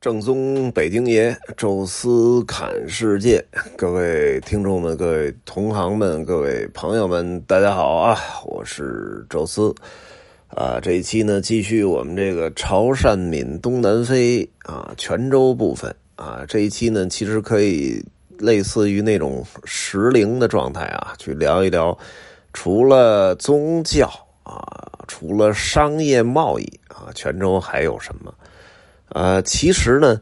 正宗北京爷，宙斯侃世界，各位听众们、各位同行们、各位朋友们，大家好啊！我是宙斯啊。这一期呢，继续我们这个潮汕闽东南飞啊，泉州部分啊。这一期呢，其实可以类似于那种时灵的状态啊，去聊一聊，除了宗教啊，除了商业贸易啊，泉州还有什么？呃，其实呢，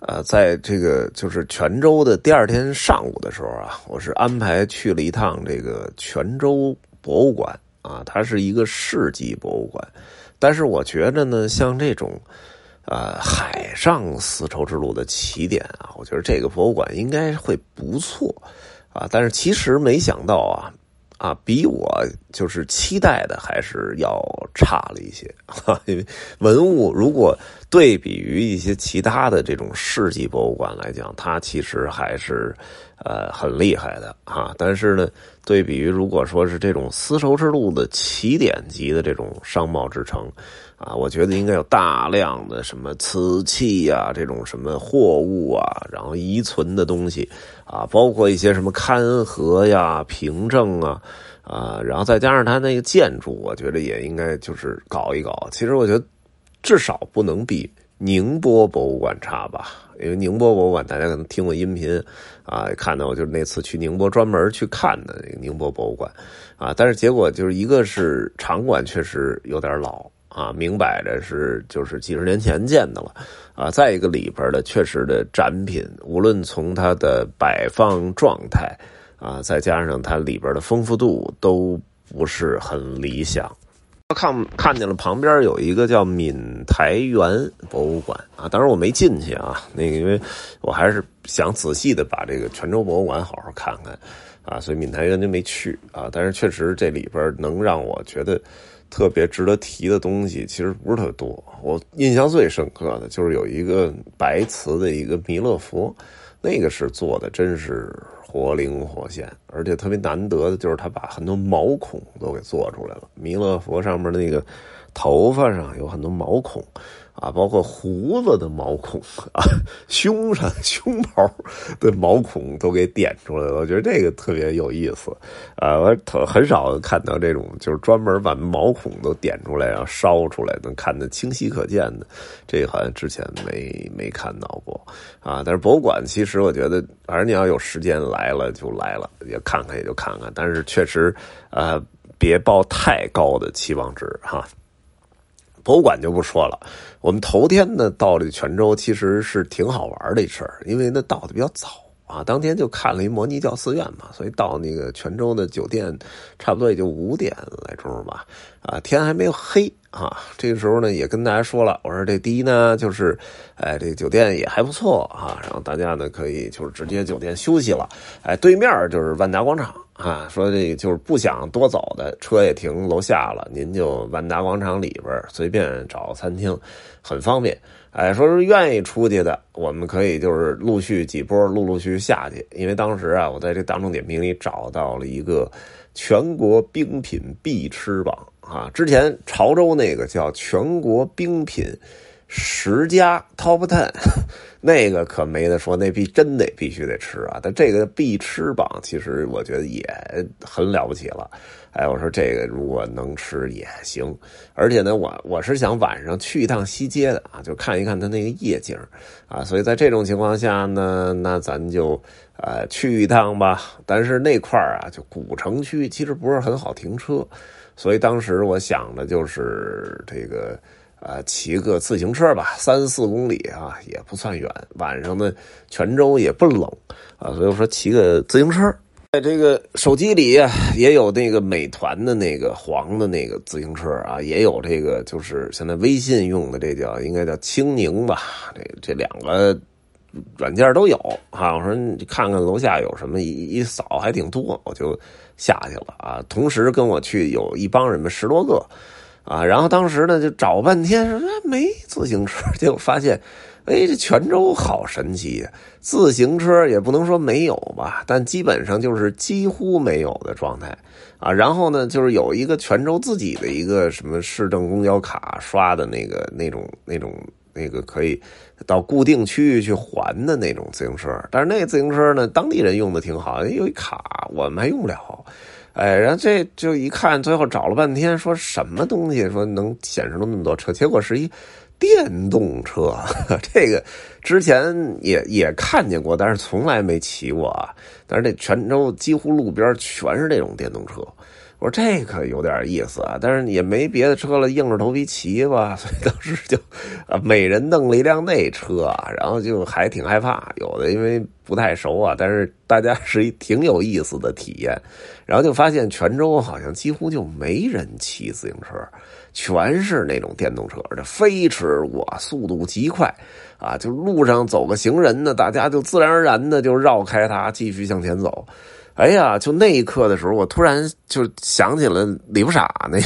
呃，在这个就是泉州的第二天上午的时候啊，我是安排去了一趟这个泉州博物馆啊，它是一个市级博物馆，但是我觉着呢，像这种，呃，海上丝绸之路的起点啊，我觉得这个博物馆应该会不错啊，但是其实没想到啊。啊，比我就是期待的还是要差了一些，因为文物如果对比于一些其他的这种世纪博物馆来讲，它其实还是呃很厉害的啊。但是呢，对比于如果说是这种丝绸之路的起点级的这种商贸之城。啊，我觉得应该有大量的什么瓷器呀，这种什么货物啊，然后遗存的东西啊，包括一些什么勘合呀、凭证啊，啊，然后再加上它那个建筑，我觉得也应该就是搞一搞。其实我觉得至少不能比宁波博物馆差吧，因为宁波博物馆大家可能听过音频啊，看到我就是那次去宁波专门去看的那个宁波博物馆啊，但是结果就是一个是场馆确实有点老。啊，明摆着是就是几十年前建的了，啊，再一个里边的确实的展品，无论从它的摆放状态，啊，再加上它里边的丰富度，都不是很理想。看看见了旁边有一个叫闽台园博物馆啊，当然我没进去啊，那个因为我还是想仔细的把这个泉州博物馆好好看看，啊，所以闽台园就没去啊，但是确实这里边能让我觉得。特别值得提的东西其实不是特多，我印象最深刻的就是有一个白瓷的一个弥勒佛，那个是做的真是活灵活现，而且特别难得的就是他把很多毛孔都给做出来了，弥勒佛上面那个头发上有很多毛孔。啊，包括胡子的毛孔啊，胸上胸毛的毛孔都给点出来了，我觉得这个特别有意思啊！我很很少看到这种就是专门把毛孔都点出来，然后烧出来，能看得清晰可见的，这个好像之前没没看到过啊。但是博物馆其实我觉得，反正你要有时间来了就来了，也看看也就看看，但是确实呃，别抱太高的期望值哈。博物馆就不说了，我们头天呢到这泉州，其实是挺好玩的一事儿，因为那到的比较早啊，当天就看了一摩尼教寺院嘛，所以到那个泉州的酒店，差不多也就五点来钟吧，啊，天还没有黑啊，这个时候呢也跟大家说了，我说这第一呢就是，哎，这酒店也还不错啊，然后大家呢可以就是直接酒店休息了，哎，对面就是万达广场。啊，说这个就是不想多走的车也停楼下了，您就万达广场里边随便找餐厅，很方便。哎，说是愿意出去的，我们可以就是陆续几波，陆陆续续下去。因为当时啊，我在这大众点评里找到了一个全国冰品必吃榜啊，之前潮州那个叫全国冰品。十家 top ten，那个可没得说，那必真得必须得吃啊！但这个必吃榜，其实我觉得也很了不起了。哎，我说这个如果能吃也行，而且呢，我我是想晚上去一趟西街的啊，就看一看它那个夜景啊。所以在这种情况下呢，那咱就呃去一趟吧。但是那块儿啊，就古城区，其实不是很好停车，所以当时我想的就是这个。啊，骑个自行车吧，三四公里啊，也不算远。晚上呢，泉州也不冷啊，所以我说骑个自行车。在这个手机里也有那个美团的那个黄的那个自行车啊，也有这个就是现在微信用的这叫应该叫青柠吧，这这两个软件都有啊。我说你看看楼下有什么，一一扫还挺多，我就下去了啊。同时跟我去有一帮人们十多个。啊，然后当时呢就找半天，说没自行车，结果发现，哎，这泉州好神奇呀！自行车也不能说没有吧，但基本上就是几乎没有的状态啊。然后呢，就是有一个泉州自己的一个什么市政公交卡刷的那个那种那种那个可以到固定区域去还的那种自行车。但是那个自行车呢，当地人用的挺好，有一卡，我们还用不了。哎，然后这就一看，最后找了半天，说什么东西说能显示出那么多车，结果是一。电动车，这个之前也也看见过，但是从来没骑过啊。但是这泉州几乎路边全是这种电动车。我说这可有点意思啊，但是也没别的车了，硬着头皮骑吧。所以当时就啊，每人弄了一辆那车，然后就还挺害怕。有的因为不太熟啊，但是大家是一挺有意思的体验。然后就发现泉州好像几乎就没人骑自行车，全是那种电动车，这飞驰过，速度极快啊！就路上走个行人呢，大家就自然而然的就绕开它，继续向前走。哎呀，就那一刻的时候，我突然就想起了李不傻那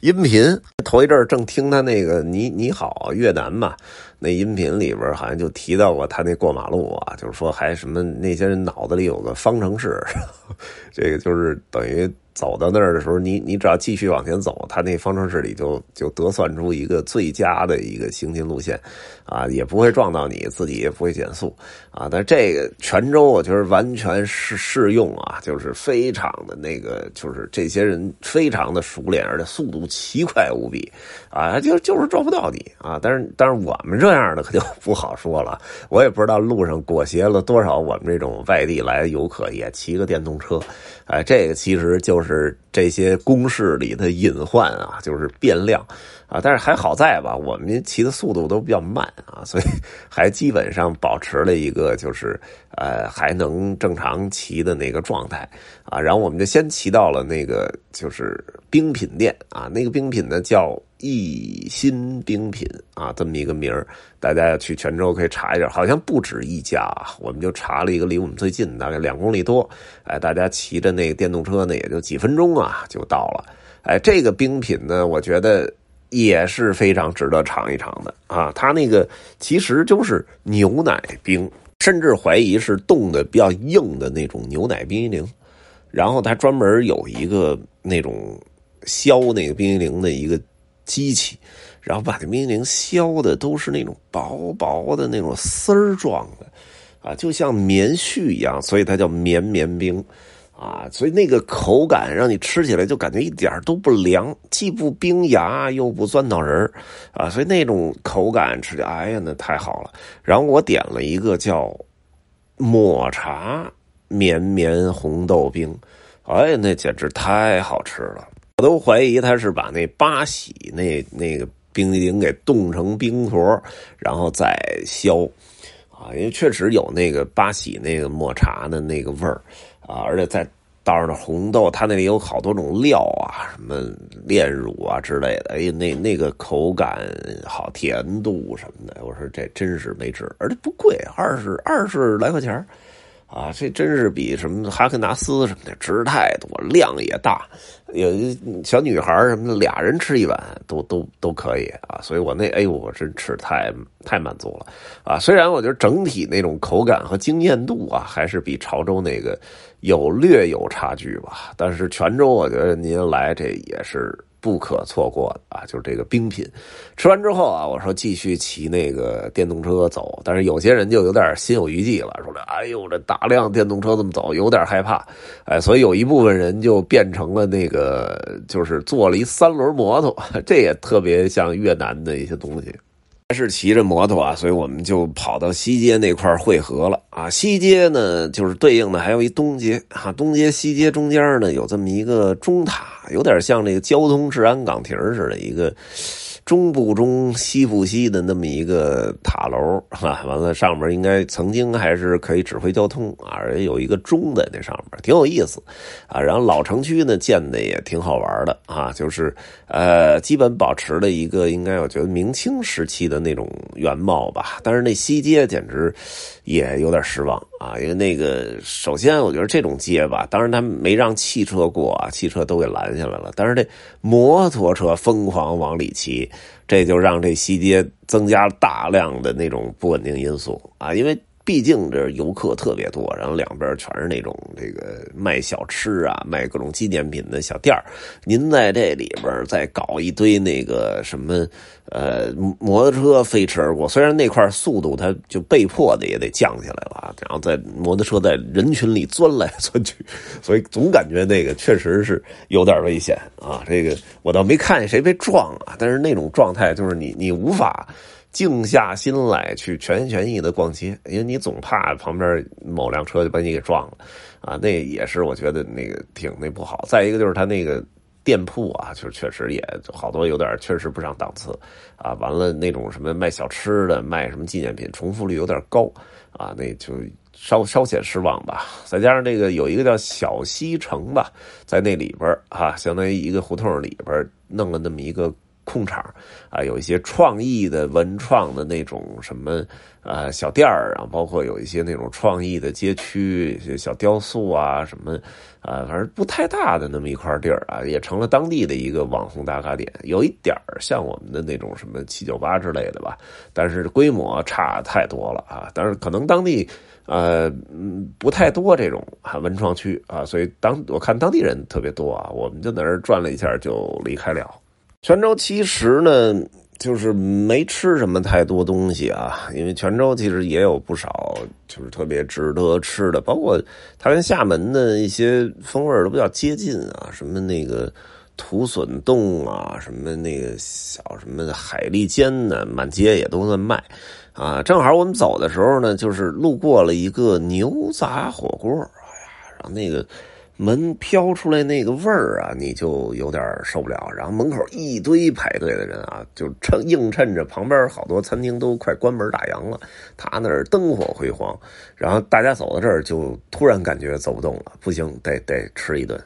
音频。头一阵正听他那个“你你好越南”嘛，那音频里边好像就提到过他那过马路啊，就是说还什么那些人脑子里有个方程式，这个就是等于。走到那儿的时候，你你只要继续往前走，他那方程式里就就得算出一个最佳的一个行进路线，啊，也不会撞到你自己，也不会减速，啊，但这个泉州我觉得完全适适用啊，就是非常的那个，就是这些人非常的熟练，而且速度奇快无比，啊，就就是撞不到你啊，但是但是我们这样的可就不好说了，我也不知道路上裹挟了多少我们这种外地来的游客也骑个电动车，哎，这个其实就是。是这些公式里的隐患啊，就是变量啊，但是还好在吧，我们骑的速度都比较慢啊，所以还基本上保持了一个就是呃还能正常骑的那个状态啊。然后我们就先骑到了那个就是冰品店啊，那个冰品呢叫。一心冰品啊，这么一个名儿，大家去泉州可以查一下，好像不止一家。我们就查了一个离我们最近，大概两公里多。哎，大家骑着那个电动车呢，也就几分钟啊就到了。哎，这个冰品呢，我觉得也是非常值得尝一尝的啊。它那个其实就是牛奶冰，甚至怀疑是冻的比较硬的那种牛奶冰激凌。然后它专门有一个那种削那个冰激凌的一个。机器，然后把这冰激凌削的都是那种薄薄的那种丝儿状的，啊，就像棉絮一样，所以它叫绵绵冰，啊，所以那个口感让你吃起来就感觉一点都不凉，既不冰牙又不钻脑仁啊，所以那种口感吃起来，哎呀，那太好了。然后我点了一个叫抹茶绵绵红豆冰，哎呀，那简直太好吃了。我都怀疑他是把那八喜那那个冰激凌给冻成冰坨，然后再削。啊，因为确实有那个八喜那个抹茶的那个味儿啊，而且再倒上的红豆，它那里有好多种料啊，什么炼乳啊之类的，哎，那那个口感好，甜度什么的，我说这真是没治，而且不贵，二十二十来块钱啊，这真是比什么哈根达斯什么的值太多，量也大，有小女孩什么的，俩人吃一碗都都都可以啊。所以我那哎呦，我真吃太太满足了啊。虽然我觉得整体那种口感和惊艳度啊，还是比潮州那个有略有差距吧，但是泉州我觉得您来这也是。不可错过的啊，就是这个冰品。吃完之后啊，我说继续骑那个电动车走，但是有些人就有点心有余悸了，说：“哎呦，这大量电动车这么走，有点害怕。”哎，所以有一部分人就变成了那个，就是坐了一三轮摩托，这也特别像越南的一些东西。是骑着摩托啊，所以我们就跑到西街那块汇合了啊。西街呢，就是对应的还有一东街啊，东街西街中间呢有这么一个中塔，有点像那个交通治安岗亭似的，一个。中不中西不西的那么一个塔楼啊，完了上面应该曾经还是可以指挥交通啊，而且有一个钟在那上面，挺有意思啊。然后老城区呢建的也挺好玩的啊，就是呃基本保持了一个应该我觉得明清时期的那种原貌吧。但是那西街简直也有点失望啊，因为那个首先我觉得这种街吧，当然他没让汽车过啊，汽车都给拦下来了，但是这摩托车疯狂往里骑。这就让这西街增加大量的那种不稳定因素啊，因为毕竟这游客特别多，然后两边全是那种这个卖小吃啊、卖各种纪念品的小店您在这里边再搞一堆那个什么呃摩托车飞驰而过，虽然那块速度它就被迫的也得降下来了，然后在摩托车在人群里钻来钻去，所以总感觉那个确实是有点危险啊。这个我倒没看见谁被撞啊，但是那种状态就是你你无法。静下心来去全心全意的逛街，因为你总怕旁边某辆车就把你给撞了，啊，那也是我觉得那个挺那不好。再一个就是他那个店铺啊，就是确实也好多有点确实不上档次，啊，完了那种什么卖小吃的、卖什么纪念品，重复率有点高，啊，那就稍稍显失望吧。再加上这个有一个叫小西城吧，在那里边啊，相当于一个胡同里边弄了那么一个。空场啊，有一些创意的文创的那种什么呃小店儿啊，包括有一些那种创意的街区，小雕塑啊什么啊，反正不太大的那么一块地儿啊，也成了当地的一个网红打卡点，有一点像我们的那种什么七九八之类的吧，但是规模差太多了啊。但是可能当地呃嗯不太多这种啊文创区啊，所以当我看当地人特别多啊，我们就在那儿转了一下就离开了。泉州其实呢，就是没吃什么太多东西啊，因为泉州其实也有不少就是特别值得吃的，包括它跟厦门的一些风味都比较接近啊，什么那个土笋冻啊，什么那个小什么海蛎煎呢，满街也都在卖啊。正好我们走的时候呢，就是路过了一个牛杂火锅，哎呀，然后那个。门飘出来那个味儿啊，你就有点受不了。然后门口一堆排队的人啊，就趁映衬着旁边好多餐厅都快关门打烊了，他那儿灯火辉煌。然后大家走到这儿，就突然感觉走不动了，不行，得得吃一顿。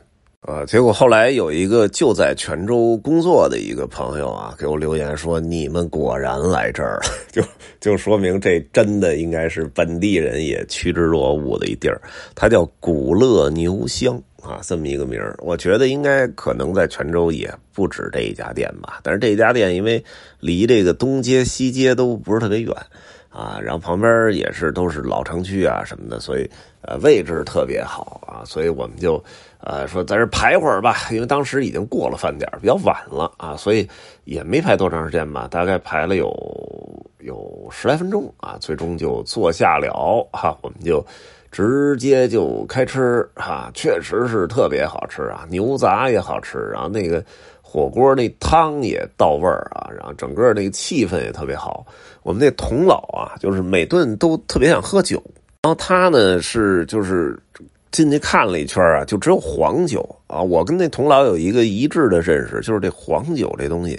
呃，结果后来有一个就在泉州工作的一个朋友啊，给我留言说：“你们果然来这儿，就就说明这真的应该是本地人也趋之若鹜的一地儿。它叫古乐牛香啊，这么一个名儿。我觉得应该可能在泉州也不止这一家店吧。但是这家店因为离这个东街西街都不是特别远啊，然后旁边也是都是老城区啊什么的，所以呃位置特别好啊，所以我们就。呃，说在这排会儿吧，因为当时已经过了饭点比较晚了啊，所以也没排多长时间吧，大概排了有有十来分钟啊，最终就坐下了哈，我们就直接就开吃哈，确实是特别好吃啊，牛杂也好吃，然后那个火锅那汤也到味儿啊，然后整个那个气氛也特别好。我们那童老啊，就是每顿都特别想喝酒，然后他呢是就是。进去看了一圈啊，就只有黄酒啊。我跟那童老有一个一致的认识，就是这黄酒这东西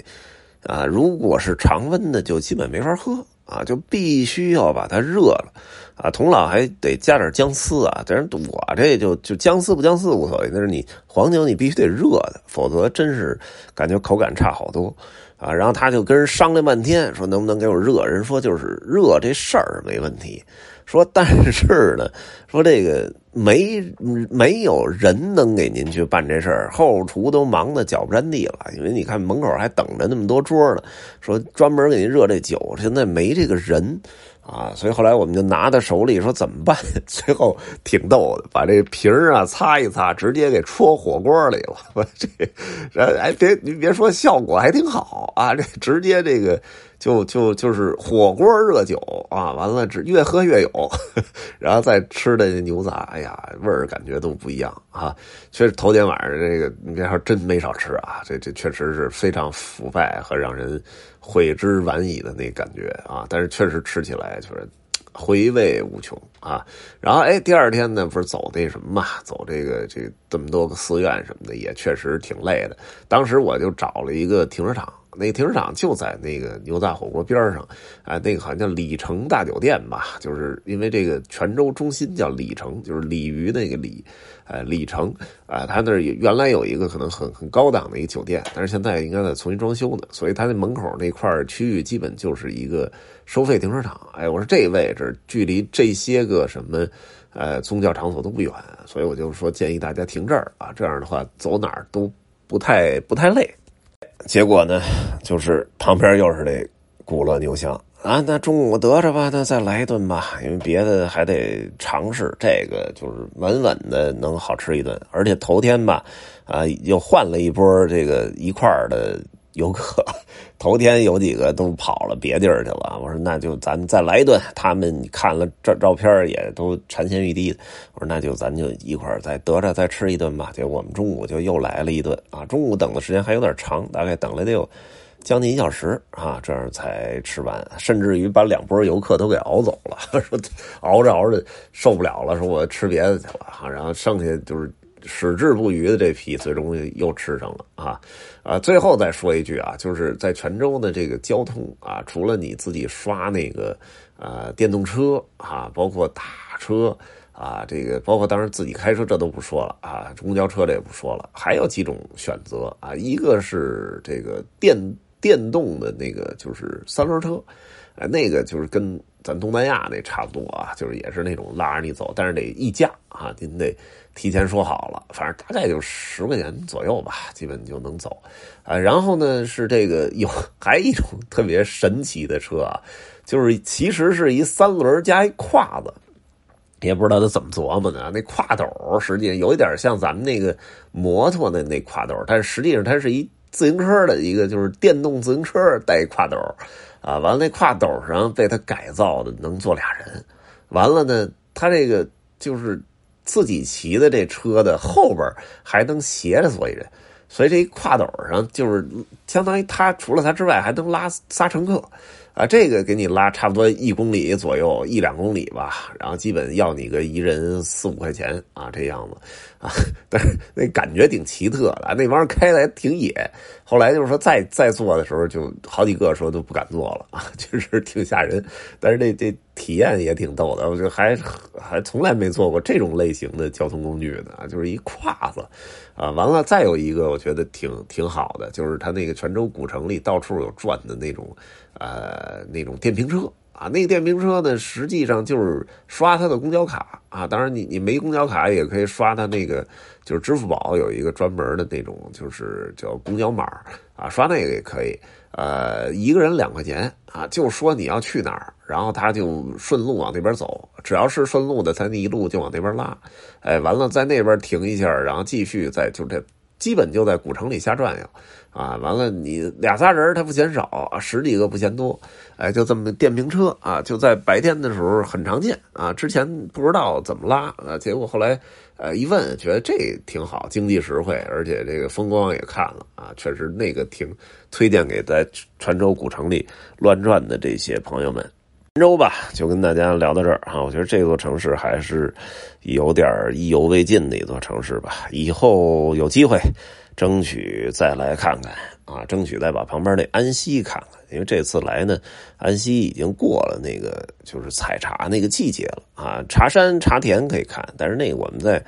啊，如果是常温的，就基本没法喝啊，就必须要把它热了啊。童老还得加点姜丝啊，但是我这就就姜丝不姜丝无所谓，但是你黄酒你必须得热的，否则真是感觉口感差好多啊。然后他就跟人商量半天，说能不能给我热？人说就是热这事儿没问题。说，但是呢，说这个没没有人能给您去办这事儿，后厨都忙得脚不沾地了，因为你看门口还等着那么多桌呢。说专门给您热这酒，现在没这个人。啊，所以后来我们就拿在手里说怎么办？最后挺逗的，把这瓶啊擦一擦，直接给戳火锅里了。我这，哎，别你别说，效果还挺好啊！这直接这个就就就是火锅热酒啊，完了只越喝越有，然后再吃的牛杂，哎呀，味儿感觉都不一样啊！确实头天晚上这个你别说真没少吃啊，这这确实是非常腐败和让人。悔之晚矣的那感觉啊，但是确实吃起来就是回味无穷啊。然后哎，第二天呢，不是走那什么嘛，走这个这这么多个寺院什么的，也确实挺累的。当时我就找了一个停车场。那停车场就在那个牛杂火锅边上，啊，那个好像叫里城大酒店吧，就是因为这个泉州中心叫里城，就是鲤鱼那个鲤，呃，里城啊，他那儿原来有一个可能很很高档的一个酒店，但是现在应该在重新装修呢，所以他那门口那块区域基本就是一个收费停车场。哎，我说这位置距离这些个什么呃宗教场所都不远，所以我就说建议大家停这儿啊，这样的话走哪儿都不太不太累。结果呢，就是旁边又是这古乐牛香啊，那中午得着吧，那再来一顿吧，因为别的还得尝试，这个就是稳稳的能好吃一顿。而且头天吧，啊，又换了一波这个一块的游客，头天有几个都跑了别地儿去了。我说那就咱再来一顿，他们看了照照片也都馋涎欲滴的。我说那就咱就一块儿再得着再吃一顿吧。结果我们中午就又来了一顿啊，中午等的时间还有点长，大概等了得有。将近一小时啊，这样才吃完，甚至于把两波游客都给熬走了。说熬着熬着受不了了，说我吃别的去了啊。然后剩下就是矢志不渝的这批，最终又吃上了啊啊！最后再说一句啊，就是在泉州的这个交通啊，除了你自己刷那个呃电动车啊，包括打车啊，这个包括当然自己开车这都不说了啊，公交车这也不说了，还有几种选择啊，一个是这个电。电动的那个就是三轮车，哎，那个就是跟咱东南亚那差不多啊，就是也是那种拉着你走，但是得议价啊，您得提前说好了，反正大概就十块钱左右吧，基本就能走啊。然后呢是这个有 还一种特别神奇的车啊，就是其实是一三轮加一胯子，也不知道他怎么琢磨的，那胯斗实际上有一点像咱们那个摩托的那胯斗，但是实际上它是一。自行车的一个就是电动自行车带一挎斗，啊，完了那挎斗上被他改造的能坐俩人，完了呢，他这个就是自己骑的这车的后边还能斜着坐一人，所以这一挎斗上就是相当于他除了他之外还能拉仨乘客。啊，这个给你拉差不多一公里左右，一两公里吧，然后基本要你个一人四五块钱啊，这样子啊，但是那感觉挺奇特的，那玩意儿开的还挺野。后来就是说再再坐的时候，就好几个说都不敢坐了啊，确实挺吓人。但是这这体验也挺逗的，我就还还从来没坐过这种类型的交通工具呢，就是一胯子啊。完了，再有一个我觉得挺挺好的，就是它那个泉州古城里到处有转的那种。呃，那种电瓶车啊，那个电瓶车呢，实际上就是刷它的公交卡啊。当然，你你没公交卡也可以刷它那个，就是支付宝有一个专门的那种，就是叫公交码啊，刷那个也可以。呃，一个人两块钱啊，就说你要去哪儿，然后他就顺路往那边走，只要是顺路的，他那一路就往那边拉。哎，完了在那边停一下，然后继续再就这。基本就在古城里瞎转悠，啊，完了你俩仨人他不嫌少，十几个不嫌多，哎，就这么电瓶车啊，就在白天的时候很常见啊。之前不知道怎么拉啊，结果后来呃一问，觉得这挺好，经济实惠，而且这个风光也看了啊，确实那个挺推荐给在泉州古城里乱转的这些朋友们。泉州吧，就跟大家聊到这儿啊。我觉得这座城市还是有点意犹未尽的一座城市吧。以后有机会，争取再来看看啊，争取再把旁边那安溪看看。因为这次来呢，安溪已经过了那个就是采茶那个季节了啊。茶山茶田可以看，但是那个我们在。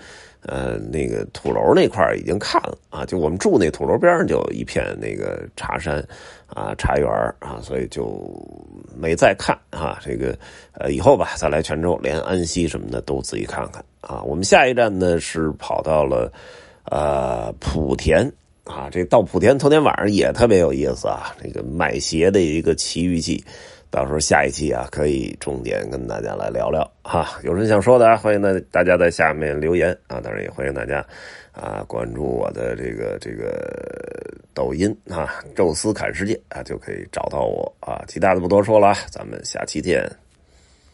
呃，那个土楼那块已经看了啊，就我们住那土楼边上就有一片那个茶山啊茶园啊，所以就没再看啊。这个呃，以后吧，再来泉州，连安溪什么的都仔细看看啊。我们下一站呢是跑到了呃莆田啊，这到莆田头天晚上也特别有意思啊，这个买鞋的一个奇遇记。到时候下一期啊，可以重点跟大家来聊聊哈。有人想说的啊，欢迎呢大家在下面留言啊。当然也欢迎大家啊关注我的这个这个抖音啊，宙斯侃世界啊，就可以找到我啊。其他的不多说了，咱们下期见。